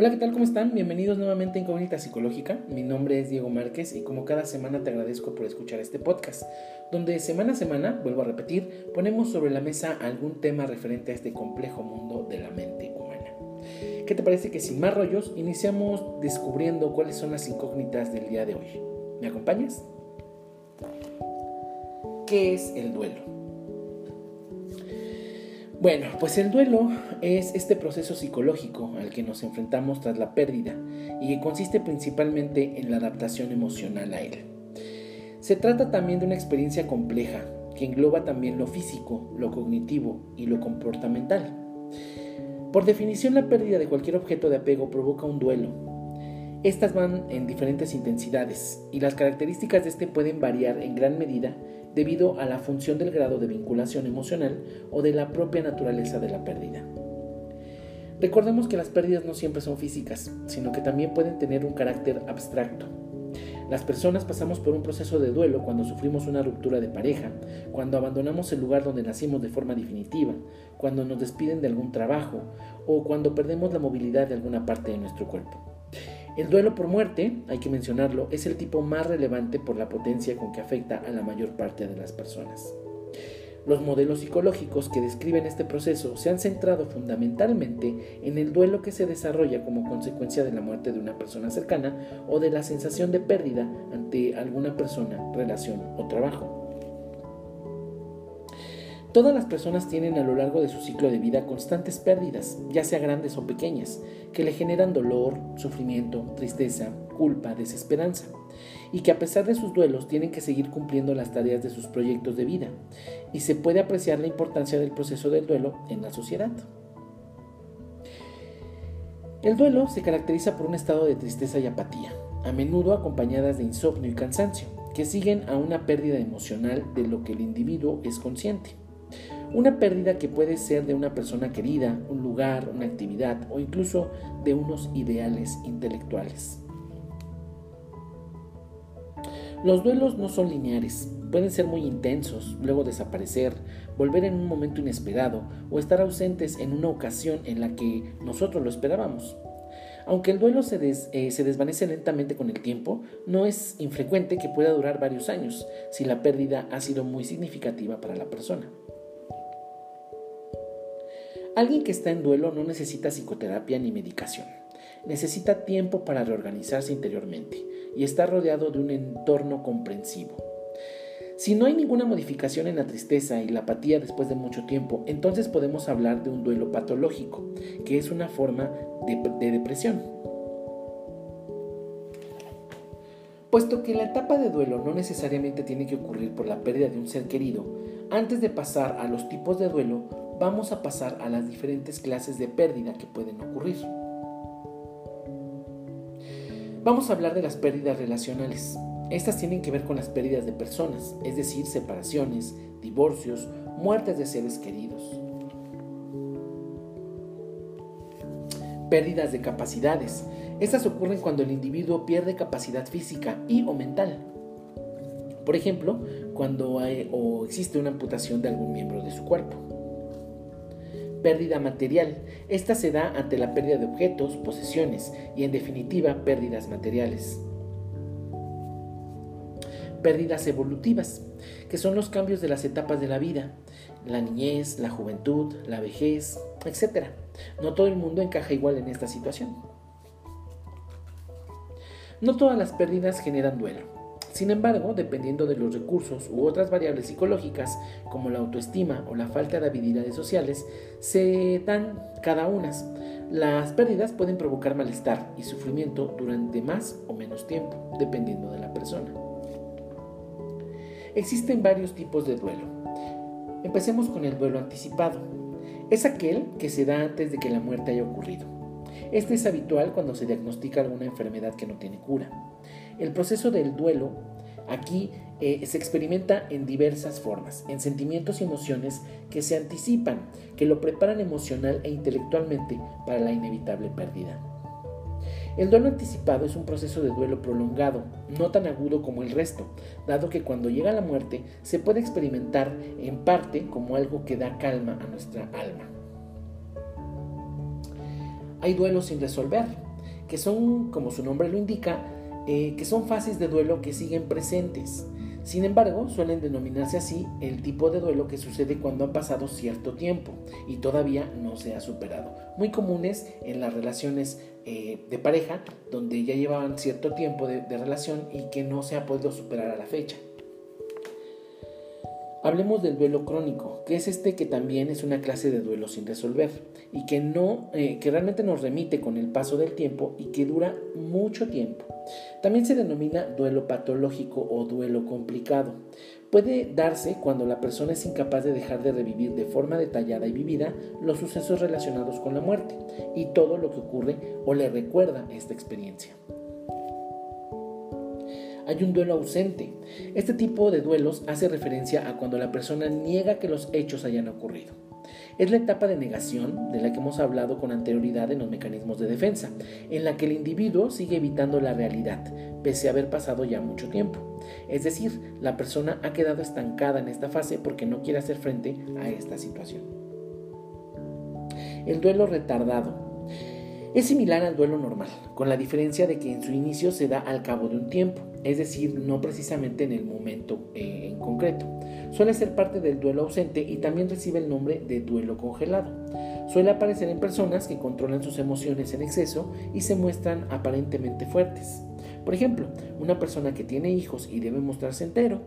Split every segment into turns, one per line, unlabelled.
Hola, ¿qué tal? ¿Cómo están? Bienvenidos nuevamente a Incógnita Psicológica. Mi nombre es Diego Márquez y como cada semana te agradezco por escuchar este podcast, donde semana a semana, vuelvo a repetir, ponemos sobre la mesa algún tema referente a este complejo mundo de la mente humana. ¿Qué te parece que sin más rollos iniciamos descubriendo cuáles son las incógnitas del día de hoy? ¿Me acompañas? ¿Qué es el duelo? Bueno, pues el duelo es este proceso psicológico al que nos enfrentamos tras la pérdida y que consiste principalmente en la adaptación emocional a él. Se trata también de una experiencia compleja que engloba también lo físico, lo cognitivo y lo comportamental. Por definición, la pérdida de cualquier objeto de apego provoca un duelo. Estas van en diferentes intensidades y las características de este pueden variar en gran medida debido a la función del grado de vinculación emocional o de la propia naturaleza de la pérdida. Recordemos que las pérdidas no siempre son físicas, sino que también pueden tener un carácter abstracto. Las personas pasamos por un proceso de duelo cuando sufrimos una ruptura de pareja, cuando abandonamos el lugar donde nacimos de forma definitiva, cuando nos despiden de algún trabajo o cuando perdemos la movilidad de alguna parte de nuestro cuerpo. El duelo por muerte, hay que mencionarlo, es el tipo más relevante por la potencia con que afecta a la mayor parte de las personas. Los modelos psicológicos que describen este proceso se han centrado fundamentalmente en el duelo que se desarrolla como consecuencia de la muerte de una persona cercana o de la sensación de pérdida ante alguna persona, relación o trabajo. Todas las personas tienen a lo largo de su ciclo de vida constantes pérdidas, ya sea grandes o pequeñas, que le generan dolor, sufrimiento, tristeza, culpa, desesperanza, y que a pesar de sus duelos tienen que seguir cumpliendo las tareas de sus proyectos de vida, y se puede apreciar la importancia del proceso del duelo en la sociedad. El duelo se caracteriza por un estado de tristeza y apatía, a menudo acompañadas de insomnio y cansancio, que siguen a una pérdida emocional de lo que el individuo es consciente. Una pérdida que puede ser de una persona querida, un lugar, una actividad o incluso de unos ideales intelectuales. Los duelos no son lineares, pueden ser muy intensos, luego desaparecer, volver en un momento inesperado o estar ausentes en una ocasión en la que nosotros lo esperábamos. Aunque el duelo se, eh, se, desvanece lentamente con el tiempo, no es infrecuente que pueda durar varios años si la pérdida ha sido muy significativa para la persona. Alguien que está en duelo no necesita psicoterapia ni medicación. Necesita tiempo para reorganizarse interiormente y está rodeado de un entorno comprensivo. Si no hay ninguna modificación en la tristeza y la apatía después de mucho tiempo, entonces podemos hablar de un duelo patológico, que es una forma de, de depresión. Puesto que la etapa de duelo no necesariamente tiene que ocurrir por la pérdida de un ser querido, antes de pasar a los tipos de duelo, vamos a pasar a las diferentes clases de pérdida que pueden ocurrir. Vamos a hablar de las pérdidas relacionales. Estas tienen que ver con las pérdidas de personas, es decir, separaciones, divorcios, muertes de seres queridos. Pérdidas de capacidades. Estas ocurren cuando el individuo pierde capacidad física y o mental. Por ejemplo, cuando hay, o existe una amputación de algún miembro de su cuerpo pérdida material. Esta se da ante la pérdida de objetos, posesiones y en definitiva pérdidas materiales. Pérdidas evolutivas, que son los cambios de las etapas de la vida, la niñez, la juventud, la vejez, etc. No todo el mundo encaja igual en esta situación. No todas las pérdidas generan duelo. Sin embargo, dependiendo de los recursos u otras variables psicológicas, como la autoestima o la falta de habilidades sociales, se dan cada una. Las pérdidas pueden provocar malestar y sufrimiento durante más o menos tiempo, dependiendo de la persona. Existen varios tipos de duelo. Empecemos con el duelo anticipado. Es aquel que se da antes de que la muerte haya ocurrido. Este es habitual cuando se diagnostica alguna enfermedad que no tiene cura. El proceso del duelo aquí eh, se experimenta en diversas formas, en sentimientos y emociones que se anticipan, que lo preparan emocional e intelectualmente para la inevitable pérdida. El duelo anticipado es un proceso de duelo prolongado, no tan agudo como el resto, dado que cuando llega la muerte se puede experimentar en parte como algo que da calma a nuestra alma. Hay duelos sin resolver, que son, como su nombre lo indica, eh, que son fases de duelo que siguen presentes. Sin embargo, suelen denominarse así el tipo de duelo que sucede cuando ha pasado cierto tiempo y todavía no se ha superado. Muy comunes en las relaciones eh, de pareja donde ya llevaban cierto tiempo de relación y que no se ha podido superar a la fecha. Hablemos del duelo crónico, que es este que también es una clase de duelo sin resolver y que no, eh, que realmente nos remite con el paso del tiempo y que dura mucho tiempo. También se denomina duelo patológico o duelo complicado. Puede darse cuando la persona es incapaz de dejar de revivir de forma detallada y vivida los sucesos relacionados con la muerte y todo lo que ocurre o le recuerda esta experiencia hay un duelo ausente. Este tipo de duelos hace referencia a cuando la persona niega que los hechos hayan ocurrido. Es la etapa de negación de la que hemos hablado con anterioridad en los mecanismos de defensa, en la que el individuo sigue evitando la realidad, pese a haber pasado ya mucho tiempo. Es decir, la persona ha quedado estancada en esta fase porque no quiere hacer frente a esta situación. El duelo retardado es similar al duelo normal, con la diferencia de que en su inicio se da al cabo de un tiempo, es decir, no precisamente en el momento eh, en concreto. Suele ser parte del duelo ausente y también recibe el nombre de duelo congelado. Suele aparecer en personas que controlan sus emociones en exceso y se muestran aparentemente fuertes. Por ejemplo, una persona que tiene hijos y debe mostrarse entero.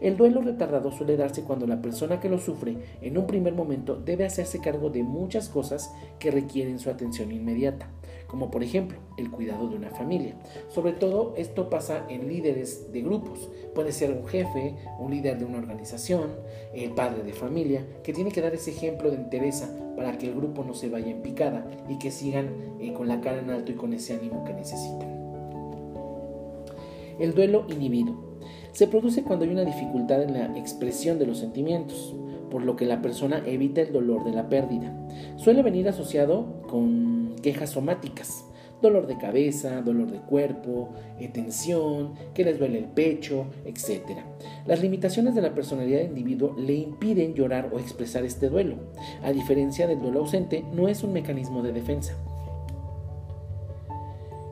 El duelo retardado suele darse cuando la persona que lo sufre en un primer momento debe hacerse cargo de muchas cosas que requieren su atención inmediata, como por ejemplo el cuidado de una familia. Sobre todo esto pasa en líderes de grupos. Puede ser un jefe, un líder de una organización, el padre de familia, que tiene que dar ese ejemplo de entereza para que el grupo no se vaya en picada y que sigan eh, con la cara en alto y con ese ánimo que necesitan. El duelo inhibido. Se produce cuando hay una dificultad en la expresión de los sentimientos, por lo que la persona evita el dolor de la pérdida. Suele venir asociado con quejas somáticas, dolor de cabeza, dolor de cuerpo, eh, tensión, que les duele el pecho, etc. Las limitaciones de la personalidad del individuo le impiden llorar o expresar este duelo. A diferencia del duelo ausente, no es un mecanismo de defensa.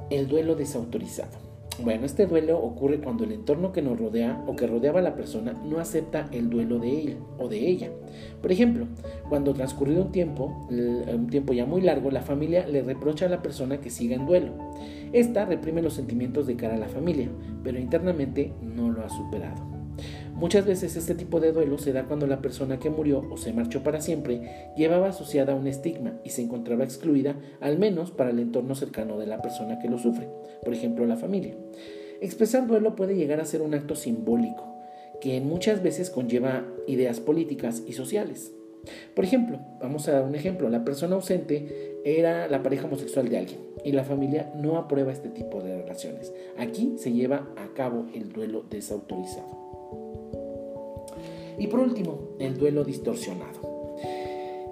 El duelo desautorizado. Bueno, este duelo ocurre cuando el entorno que nos rodea o que rodeaba a la persona no acepta el duelo de él o de ella. Por ejemplo, cuando transcurrido un tiempo, un tiempo ya muy largo, la familia le reprocha a la persona que siga en duelo. Esta reprime los sentimientos de cara a la familia, pero internamente no lo ha superado. Muchas veces este tipo de duelo se da cuando la persona que murió o se marchó para siempre llevaba asociada un estigma y se encontraba excluida, al menos para el entorno cercano de la persona que lo sufre, por ejemplo la familia. Expresar duelo puede llegar a ser un acto simbólico, que muchas veces conlleva ideas políticas y sociales. Por ejemplo, vamos a dar un ejemplo, la persona ausente era la pareja homosexual de alguien y la familia no aprueba este tipo de relaciones. Aquí se lleva a cabo el duelo desautorizado. Y por último, el duelo distorsionado.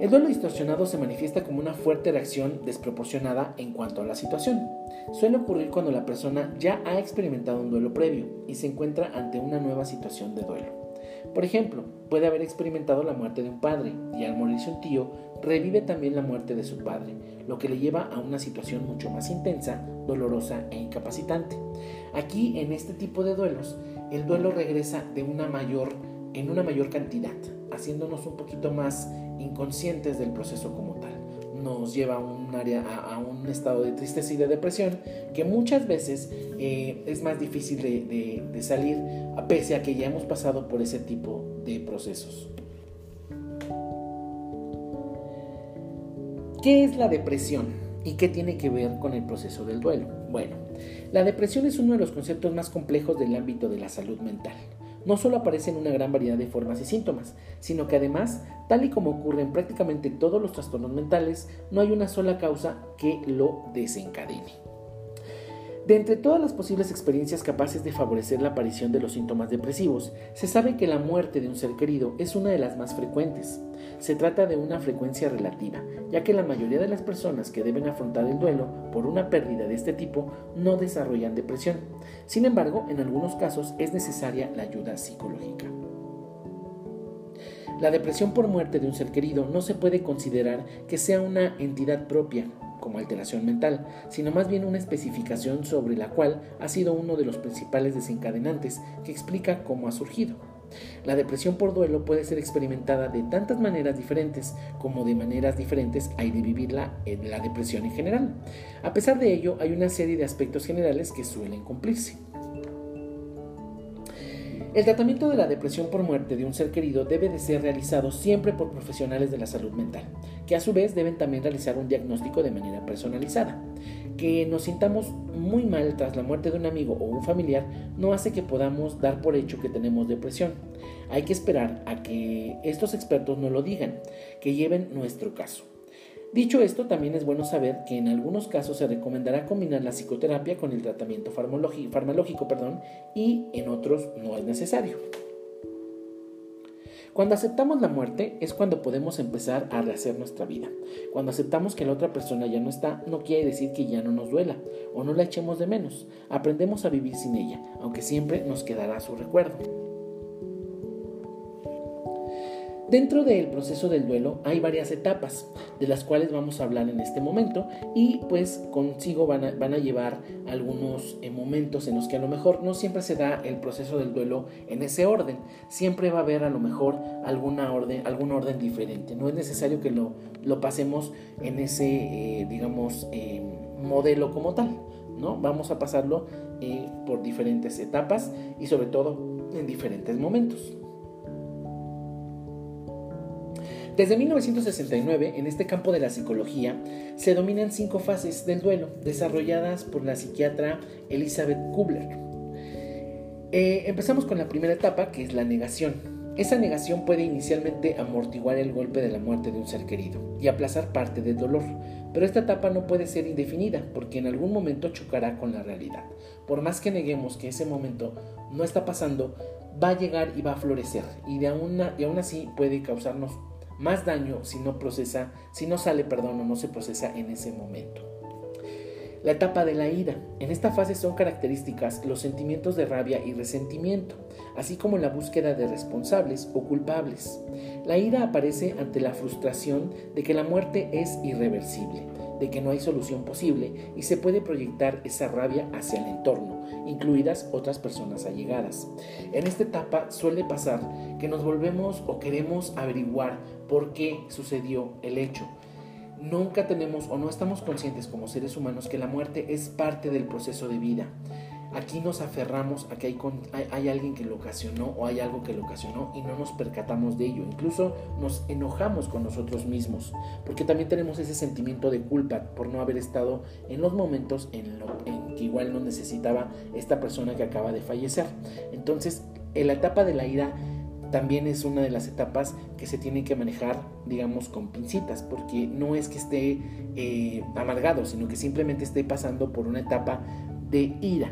El duelo distorsionado se manifiesta como una fuerte reacción desproporcionada en cuanto a la situación. Suele ocurrir cuando la persona ya ha experimentado un duelo previo y se encuentra ante una nueva situación de duelo. Por ejemplo, puede haber experimentado la muerte de un padre y al morirse un tío revive también la muerte de su padre, lo que le lleva a una situación mucho más intensa, dolorosa e incapacitante. Aquí, en este tipo de duelos, el duelo regresa de una mayor en una mayor cantidad, haciéndonos un poquito más inconscientes del proceso como tal. Nos lleva a un, área, a, un estado de tristeza y de depresión que muchas veces eh, es más difícil de, de salir, a pese a que ya hemos pasado por ese tipo de procesos. ¿Qué es la depresión y qué tiene que ver con el proceso del duelo? Bueno, la depresión es uno de los conceptos más complejos del ámbito de la salud mental no solo aparecen una gran variedad de formas y síntomas, sino que además, tal y como ocurre en prácticamente todos los trastornos mentales, no hay una sola causa que lo desencadene. De entre todas las posibles experiencias capaces de favorecer la aparición de los síntomas depresivos, se sabe que la muerte de un ser querido es una de las más frecuentes. Se trata de una frecuencia relativa, ya que la mayoría de las personas que deben afrontar el duelo por una pérdida de este tipo no desarrollan depresión. Sin embargo, en algunos casos es necesaria la ayuda psicológica. La depresión por muerte de un ser querido no se puede considerar que sea una entidad propia como alteración mental, sino más bien una especificación sobre la cual ha sido uno de los principales desencadenantes que explica cómo ha surgido. La depresión por duelo puede ser experimentada de tantas maneras diferentes como de maneras diferentes hay de vivirla en la depresión en general. A pesar de ello, hay una serie de aspectos generales que suelen cumplirse. El tratamiento de la depresión por muerte de un ser querido debe de ser realizado siempre por profesionales de la salud mental, que a su vez deben también realizar un diagnóstico de manera personalizada. Que nos sintamos muy mal tras la muerte de un amigo o un familiar no hace que podamos dar por hecho que tenemos depresión. Hay que esperar a que estos expertos nos lo digan, que lleven nuestro caso. Dicho esto, también es bueno saber que en algunos casos se recomendará combinar la psicoterapia con el tratamiento farmacológico perdón, y en otros no es necesario. Cuando aceptamos la muerte es cuando podemos empezar a rehacer nuestra vida. Cuando aceptamos que la otra persona ya no está, no quiere decir que ya no nos duela o no la echemos de menos. Aprendemos a vivir sin ella, aunque siempre nos quedará su recuerdo. Dentro del proceso del duelo hay varias etapas, de las cuales vamos a hablar en este momento y pues consigo van a, llevar algunos eh, momentos en los que a lo mejor no siempre se da el proceso del duelo en ese orden, siempre va a haber a lo mejor alguna orden, algún orden diferente, no es necesario que lo, lo pasemos en ese, eh, digamos, eh, modelo como tal, ¿no? Vamos a pasarlo por diferentes etapas y sobre todo en diferentes momentos. Desde 1969, en este campo de la psicología, se dominan cinco fases del duelo, desarrolladas por la psiquiatra Elizabeth Kubler. Eh, empezamos con la primera etapa, que es la negación. Esa negación puede inicialmente amortiguar el golpe de la muerte de un ser querido y aplazar parte del dolor, pero esta etapa no puede ser indefinida porque en algún momento chocará con la realidad. Por más que neguemos que ese momento no está pasando, va a llegar y va a florecer y, de y aún así puede causarnos más daño si no procesa, si no sale, perdón, o no se procesa en ese momento. La etapa de la ira. En esta fase son características los sentimientos de rabia y resentimiento, así como la búsqueda de responsables o culpables. La ira aparece ante la frustración de que la muerte es irreversible, de que no hay solución posible y se puede proyectar esa rabia hacia el entorno, incluidas otras personas allegadas. En esta etapa suele pasar que nos volvemos o queremos averiguar por qué sucedió el hecho. Nunca tenemos o no estamos conscientes como seres humanos que la muerte es parte del proceso de vida. Aquí nos aferramos a que hay, hay, alguien que lo ocasionó o hay algo que lo ocasionó y no nos percatamos de ello. Incluso nos enojamos con nosotros mismos porque también tenemos ese sentimiento de culpa por no haber estado en los momentos en, que igual no necesitaba esta persona que acaba de fallecer. Entonces, en la etapa de la ira también es una de las etapas que se tiene que manejar, digamos, con pincitas, porque no es que esté eh, amargado, sino que simplemente esté pasando por una etapa de ira.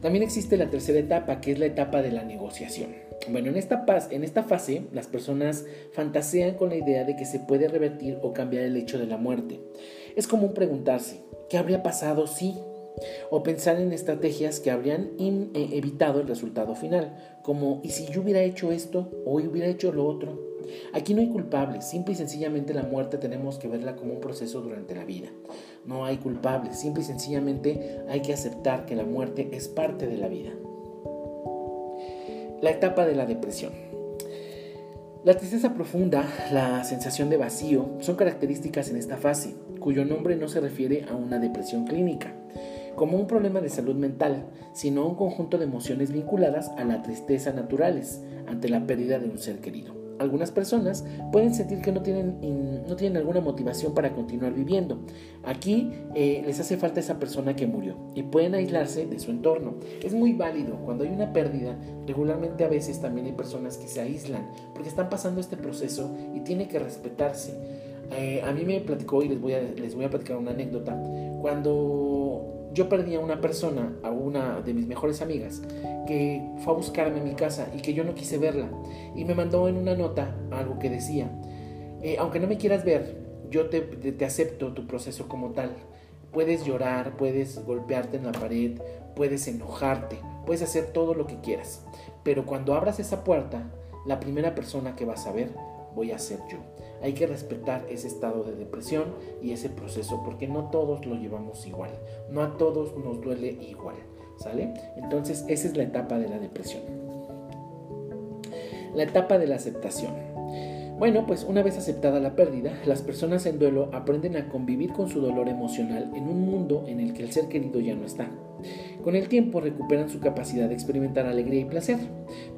También existe la tercera etapa, que es la etapa de la negociación. Bueno, en esta, en esta fase las personas fantasean con la idea de que se puede revertir o cambiar el hecho de la muerte. Es común preguntarse, ¿qué habría pasado si o pensar en estrategias que habrían eh, evitado el resultado final, como ¿y si yo hubiera hecho esto o hubiera hecho lo otro? Aquí no hay culpables, simple y sencillamente la muerte tenemos que verla como un proceso durante la vida. No hay culpables, simple y sencillamente hay que aceptar que la muerte es parte de la vida. La etapa de la depresión. La tristeza profunda, la sensación de vacío, son características en esta fase, cuyo nombre no se refiere a una depresión clínica como un problema de salud mental, sino un conjunto de emociones vinculadas a la tristeza naturales ante la pérdida de un ser querido. Algunas personas pueden sentir que no tienen, no tienen alguna motivación para continuar viviendo. Aquí eh, les hace falta esa persona que murió y pueden aislarse de su entorno. Es muy válido. Cuando hay una pérdida, regularmente a veces también hay personas que se aíslan porque están pasando este proceso y tiene que respetarse. Eh, a mí me platicó y les voy, a, les voy a platicar una anécdota. Cuando yo perdí a una persona, a una de mis mejores amigas, que fue a buscarme a mi casa y que yo no quise verla. Y me mandó en una nota algo que decía, eh, aunque no me quieras ver, yo te, acepto tu proceso como tal. Puedes llorar, puedes golpearte en la pared, puedes enojarte, puedes hacer todo lo que quieras. Pero cuando abras esa puerta, la primera persona que vas a ver voy a ser yo. Hay que respetar ese estado de depresión y ese proceso porque no todos lo llevamos igual, no a todos nos duele igual, ¿sale? Entonces esa es la etapa de la depresión. La etapa de la aceptación. Bueno, pues una vez aceptada la pérdida, las personas en duelo aprenden a convivir con su dolor emocional en un mundo en el que el ser querido ya no está. Con el tiempo recuperan su capacidad de experimentar alegría y placer,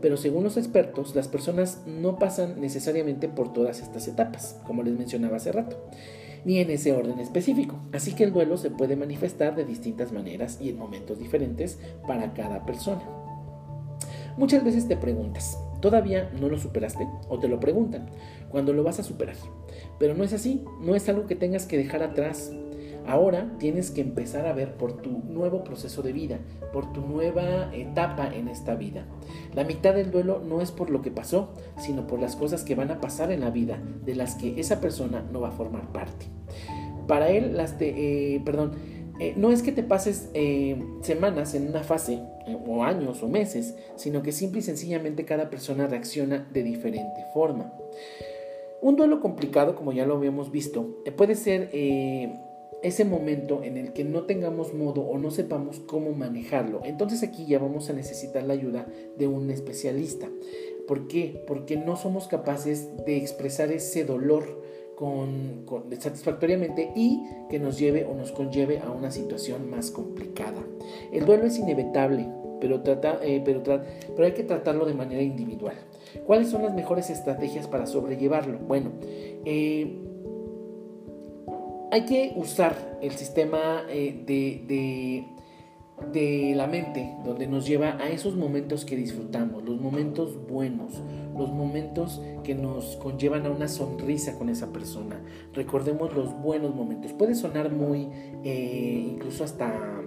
pero según los expertos, las personas no pasan necesariamente por todas estas etapas, como les mencionaba hace rato, ni en ese orden específico. Así que el duelo se puede manifestar de distintas maneras y en momentos diferentes para cada persona. Muchas veces te preguntas, ¿Todavía no lo superaste? O te lo preguntan cuando lo vas a superar. Pero no es así, no es algo que tengas que dejar atrás. Ahora tienes que empezar a ver por tu nuevo proceso de vida, por tu nueva etapa en esta vida. La mitad del duelo no es por lo que pasó, sino por las cosas que van a pasar en la vida de las que esa persona no va a formar parte. Para él, las de, eh, perdón, eh, no es que te pases eh, semanas en una fase, eh, o años, o meses, sino que simple y sencillamente cada persona reacciona de diferente forma. Un duelo complicado, como ya lo habíamos visto, puede ser ese momento en el que no tengamos modo o no sepamos cómo manejarlo. Entonces aquí ya vamos a necesitar la ayuda de un especialista. ¿Por qué? Porque no somos capaces de expresar ese dolor con, satisfactoriamente y que nos lleve o nos conlleve a una situación más complicada. El duelo es inevitable, pero, eh, pero, hay que tratarlo de manera individual. ¿Cuáles son las mejores estrategias para sobrellevarlo? Bueno, eh, hay que usar el sistema eh, de la mente, donde nos lleva a esos momentos que disfrutamos, los momentos buenos, los momentos que nos conllevan a una sonrisa con esa persona. Recordemos los buenos momentos. Puede sonar muy, eh, incluso hasta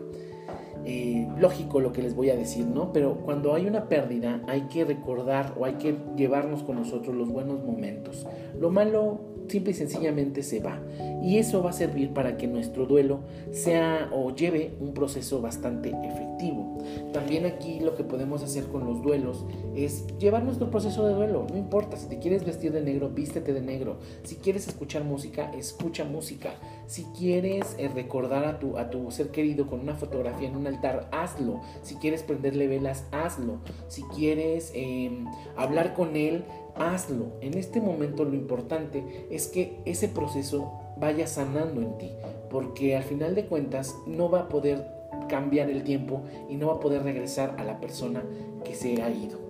eh, lógico lo que les voy a decir, ¿no? Pero cuando hay una pérdida hay que recordar o hay que llevarnos con nosotros los buenos momentos. Lo malo simple y sencillamente se va. Y eso va a servir para que nuestro duelo sea o lleve un proceso bastante efectivo. También aquí lo que podemos hacer con los duelos es llevar nuestro proceso de duelo. No importa, si te quieres vestir de negro, vístete de negro. Si quieres escuchar música, escucha música. Si quieres eh, recordar a tu, a tu ser querido con una fotografía en un altar, hazlo. Si quieres prenderle velas, hazlo. Si quieres em, hablar con él, hazlo. En este momento lo importante es que ese proceso vaya sanando en ti, porque al final de cuentas no va a poder cambiar el tiempo y no va a poder regresar a la persona que se ha ido.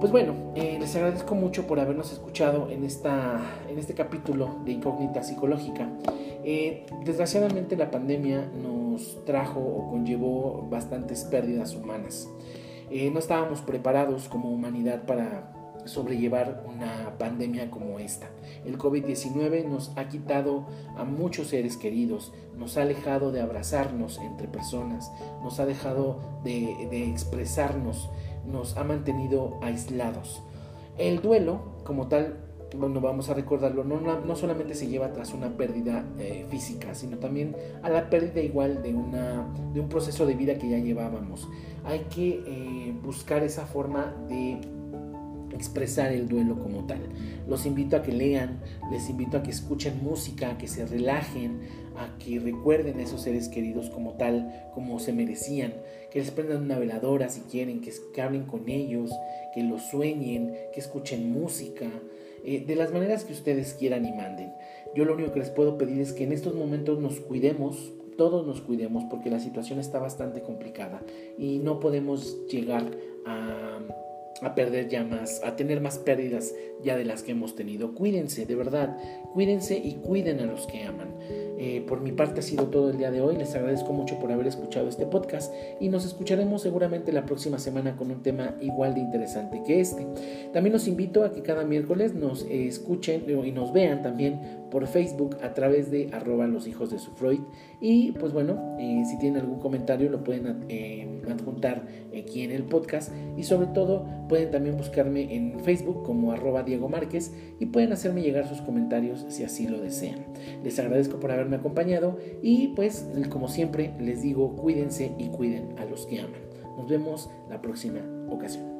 Pues bueno, eh, les agradezco mucho por habernos escuchado en, esta, en este capítulo de Incógnita Psicológica. Eh, desgraciadamente la pandemia nos trajo o conllevó bastantes pérdidas humanas. Eh, no estábamos preparados como humanidad para sobrellevar una pandemia como esta. El COVID-19 nos ha quitado a muchos seres queridos, nos ha alejado de abrazarnos entre personas, nos ha dejado de, expresarnos, nos ha mantenido aislados. El duelo, como tal, bueno, vamos a recordarlo, no, no, solamente se lleva tras una pérdida eh, física, sino también a la pérdida igual de, una, de un proceso de vida que ya llevábamos. Hay que eh, buscar esa forma de expresar el duelo como tal. Los invito a que lean, les invito a que escuchen música, a que se relajen, a que recuerden a esos seres queridos como tal, como se merecían, que les prendan una veladora si quieren, que, hablen con ellos, que los sueñen, que escuchen música, eh, de las maneras que ustedes quieran y manden. Yo lo único que les puedo pedir es que en estos momentos nos cuidemos, todos nos cuidemos porque la situación está bastante complicada y no podemos llegar a a perder ya más, a tener más pérdidas ya de las que hemos tenido. Cuídense, de verdad, cuídense y cuiden a los que aman. Eh, por mi parte ha sido todo el día de hoy. Les agradezco mucho por haber escuchado este podcast y nos escucharemos seguramente la próxima semana con un tema igual de interesante que este. También los invito a que cada miércoles nos escuchen y nos vean también por Facebook a través de arroba los hijos de su Freud. Y pues bueno, eh, si tienen algún comentario lo pueden eh, adjuntar aquí en el podcast. Y sobre todo pueden también buscarme en Facebook como arroba Diego Márquez y pueden hacerme llegar sus comentarios si así lo desean. Les agradezco por haberme acompañado y pues como siempre les digo cuídense y cuiden a los que aman. Nos vemos la próxima ocasión.